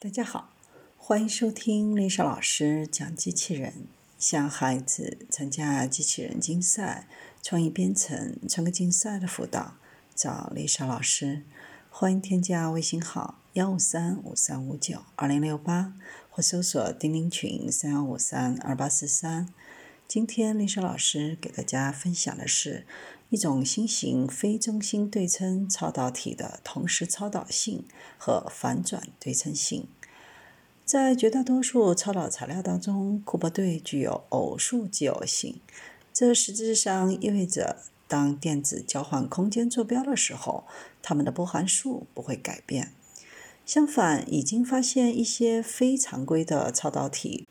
大家好，欢迎收听丽莎老师讲机器人。向孩子参加机器人竞赛、创意编程、创客竞赛的辅导，找丽莎老师。欢迎添加微信号幺五三五三五九二零六八，或搜索钉钉群三幺五三二八四三。今天丽莎老师给大家分享的是一种新型非中心对称超导体的同时超导性和反转对称性。在绝大多数超导材料当中，库珀对具有偶数奇偶性。这实质上意味着，当电子交换空间坐标的时候，它们的波函数不会改变。相反，已经发现一些非常规的超导体，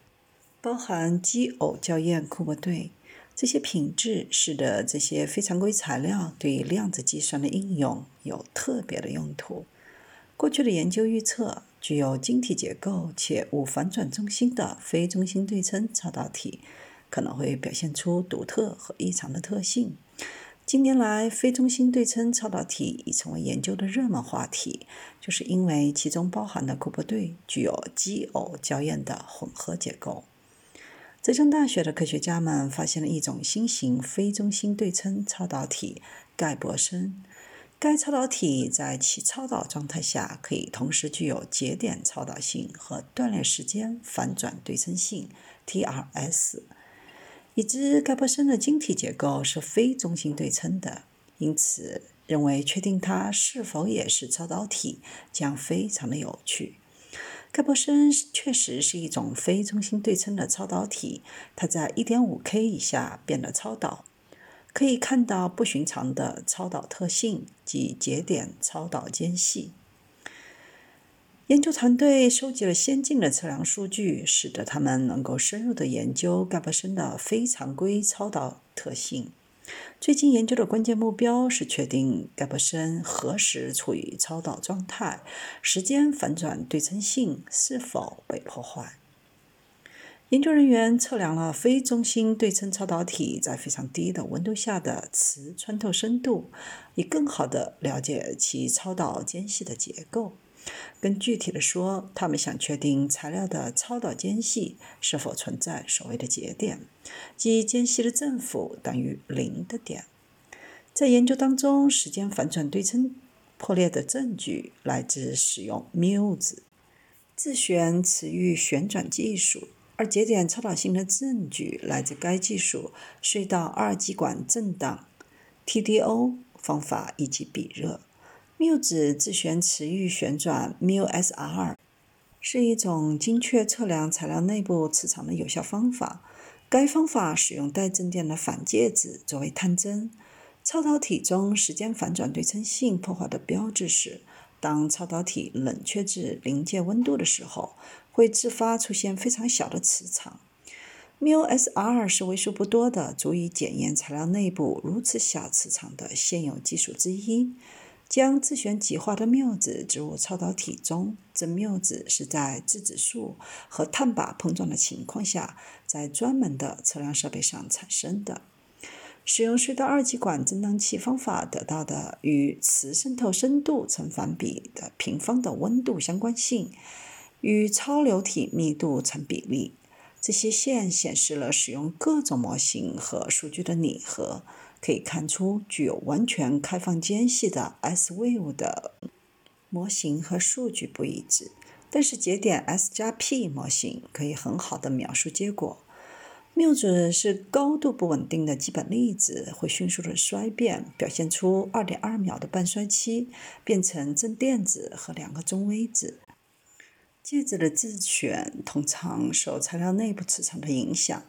包含奇偶校验库珀对。这些品质使得这些非常规材料对量子计算的应用有特别的用途。过去的研究预测。具有晶体结构且无反转中心的非中心对称超导体可能会表现出独特和异常的特性。近年来，非中心对称超导体已成为研究的热门话题，就是因为其中包含的库珀对具有奇偶校验的混合结构。浙江大学的科学家们发现了一种新型非中心对称超导体——盖伯森。该超导体在其超导状态下可以同时具有节点超导性和断裂时间反转对称性 （TRS）。已知盖伯森的晶体结构是非中心对称的，因此认为确定它是否也是超导体将非常的有趣。盖伯森确实是一种非中心对称的超导体，它在 1.5K 以下变得超导。可以看到不寻常的超导特性及节点超导间隙。研究团队收集了先进的测量数据，使得他们能够深入地研究盖伯森的非常规超导特性。最近研究的关键目标是确定盖伯森何时处于超导状态，时间反转对称性是否被破坏。研究人员测量了非中心对称超导体在非常低的温度下的磁穿透深度，以更好地了解其超导间隙的结构。更具体地说，他们想确定材料的超导间隙是否存在所谓的节点，即间隙的正负等于零的点。在研究当中，时间反转对称破裂的证据来自使用 Muse 自旋磁域旋转技术。而节点超导性的证据来自该技术隧道二极管震荡 （TDO） 方法以及比热。缪子自旋磁域旋转 （MuSR） 是一种精确测量材料内部磁场的有效方法。该方法使用带正电的反介质作为探针。超导体中时间反转对称性破坏的标志是，当超导体冷却至临界温度的时候。会自发出现非常小的磁场。μSR 是为数不多的足以检验材料内部如此小磁场的现有技术之一。将自旋极化的缪子植入超导体中，这缪子是在质子束和碳靶碰撞的情况下，在专门的测量设备上产生的。使用隧道二极管振荡器方法得到的与磁渗透深度成反比的平方的温度相关性。与超流体密度成比例。这些线显示了使用各种模型和数据的拟合，可以看出具有完全开放间隙的 S-Wave 的模型和数据不一致。但是节点 S 加 P 模型可以很好的描述结果。缪子是高度不稳定的基本粒子，会迅速的衰变，表现出2.2秒的半衰期，变成正电子和两个中微子。介质的自旋通常受材料内部磁场的影响，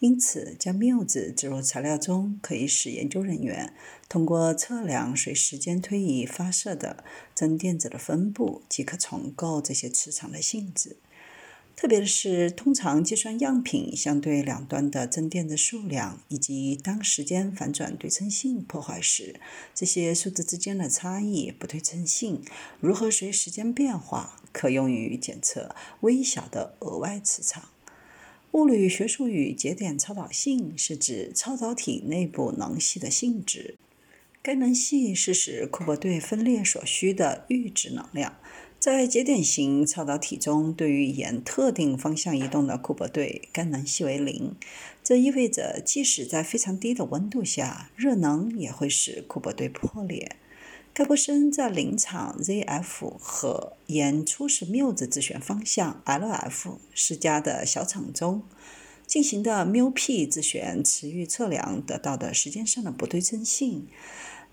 因此将缪子植入材料中，可以使研究人员通过测量随时间推移发射的正电子的分布，即可重构这些磁场的性质。特别是，通常计算样品相对两端的正电子数量，以及当时间反转对称性破坏时，这些数字之间的差异不对称性如何随时间变化，可用于检测微小的额外磁场。物理学术语节点超导性是指超导体内部能系的性质。该能系是使库珀对分裂所需的阈值能量。在节点型超导体中，对于沿特定方向移动的库珀对，该能系为零。这意味着，即使在非常低的温度下，热能也会使库珀对破裂。盖伯森在临场 ZF 和沿初始缪子自旋方向 LF 施加的小场中进行的缪 P 自旋磁域测量得到的时间上的不对称性。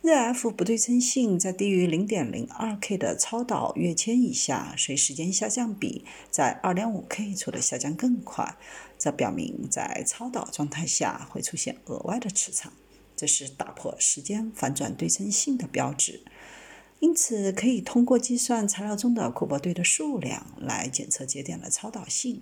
ZF 不对称性在低于0.02 K 的超导跃迁以下，随时间下降比在2.5 K 处的下降更快。这表明在超导状态下会出现额外的磁场，这是打破时间反转对称性的标志。因此，可以通过计算材料中的库珀对的数量来检测节点的超导性。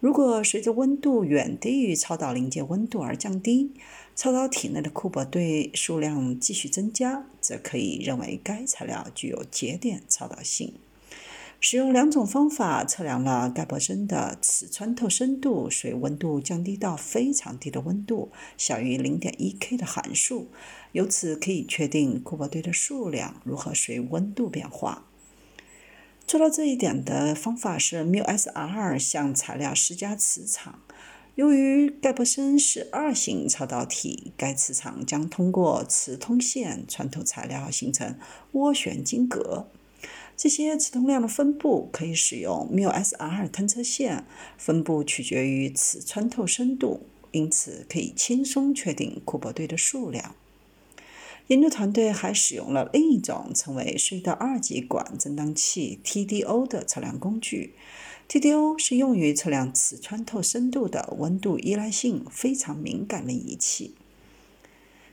如果随着温度远低于超导临界温度而降低，超导体内的库珀对数量继续增加，则可以认为该材料具有节点超导性。使用两种方法测量了盖伯森的磁穿透深度随温度降低到非常低的温度小于0.1 K 的函数，由此可以确定库珀对的数量如何随温度变化。做到这一点的方法是缪 SR 向材料施加磁场。由于盖伯森是二型超导体，该磁场将通过磁通线穿透材料，形成涡旋晶格。这些磁通量的分布可以使用缪 SR 探测线，分布取决于磁穿透深度，因此可以轻松确定库珀对的数量。研究团队还使用了另一种称为隧道二极管振荡器 （TDO） 的测量工具。TDO 是用于测量磁穿透深度的温度依赖性非常敏感的仪器。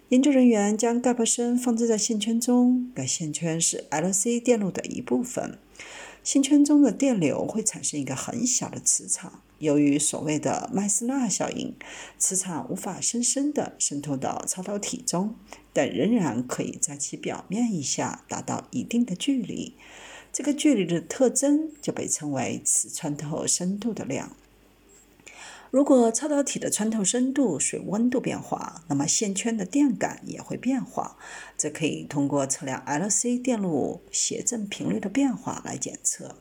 研究人员将盖伯森放置在线圈中，该线圈是 LC 电路的一部分。线圈中的电流会产生一个很小的磁场。由于所谓的麦斯纳效应，磁场无法深深地渗透到超导体中，但仍然可以在其表面以下达到一定的距离。这个距离的特征就被称为磁穿透深度的量。如果超导体的穿透深度随温度变化，那么线圈的电感也会变化。这可以通过测量 LC 电路谐振频率的变化来检测。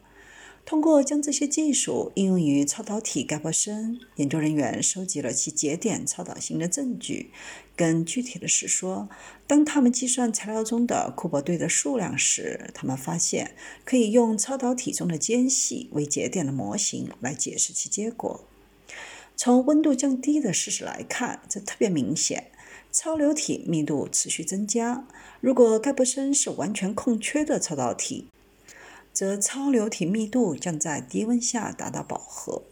通过将这些技术应用于超导体盖伯森，研究人员收集了其节点超导性的证据。更具体的是说，当他们计算材料中的库珀对的数量时，他们发现可以用超导体中的间隙为节点的模型来解释其结果。从温度降低的事实来看，这特别明显。超流体密度持续增加。如果盖伯森是完全空缺的超导体，则超流体密度将在低温下达到饱和。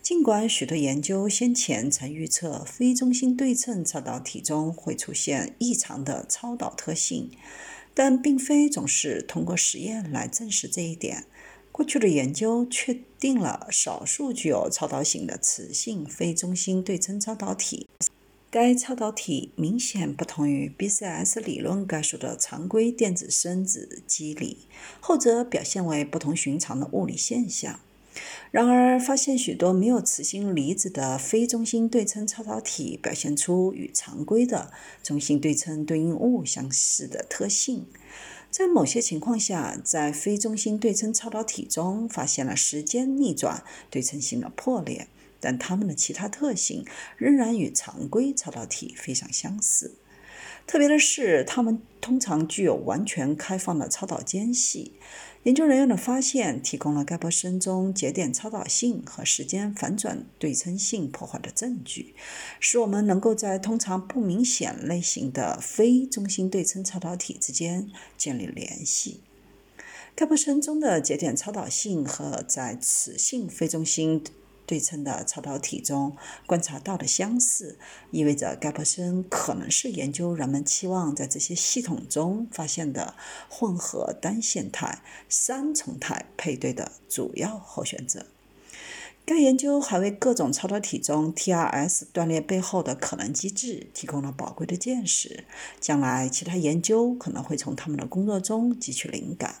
尽管许多研究先前曾预测非中心对称超导体中会出现异常的超导特性，但并非总是通过实验来证实这一点。过去的研究确定了少数具有超导性的磁性非中心对称超导体。该超导体明显不同于 BCS 理论概述的常规电子生子机理，后者表现为不同寻常的物理现象。然而，发现许多没有磁性离子的非中心对称超导体表现出与常规的中心对称对应物相似的特性。在某些情况下，在非中心对称超导体中发现了时间逆转对称性的破裂。但它们的其他特性仍然与常规超导体非常相似。特别的是，它们通常具有完全开放的超导间隙。研究人员的发现提供了盖伯森中节点超导性和时间反转对称性破坏的证据，使我们能够在通常不明显类型的非中心对称超导体之间建立联系。盖伯森中的节点超导性和在磁性非中心。对称的超导体中观察到的相似，意味着盖伯森可能是研究人们期望在这些系统中发现的混合单线态三重态配对的主要候选者。该研究还为各种超导体中 TRS 断裂背后的可能机制提供了宝贵的见识，将来其他研究可能会从他们的工作中汲取灵感。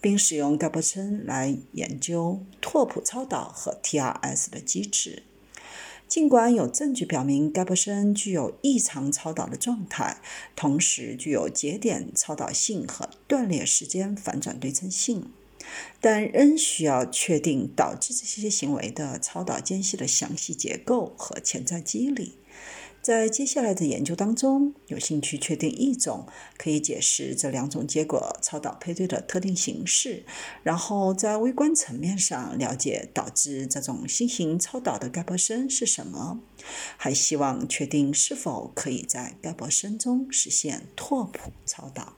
并使用盖伯森来研究拓扑超导和 TRS 的机制。尽管有证据表明盖伯森具有异常超导的状态，同时具有节点超导性和断裂时间反转对称性，但仍需要确定导致这些行为的超导间隙的详细结构和潜在机理。在接下来的研究当中，有兴趣确定一种可以解释这两种结果超导配对的特定形式，然后在微观层面上了解导致这种新型超导的盖博森是什么，还希望确定是否可以在盖博森中实现拓扑超导。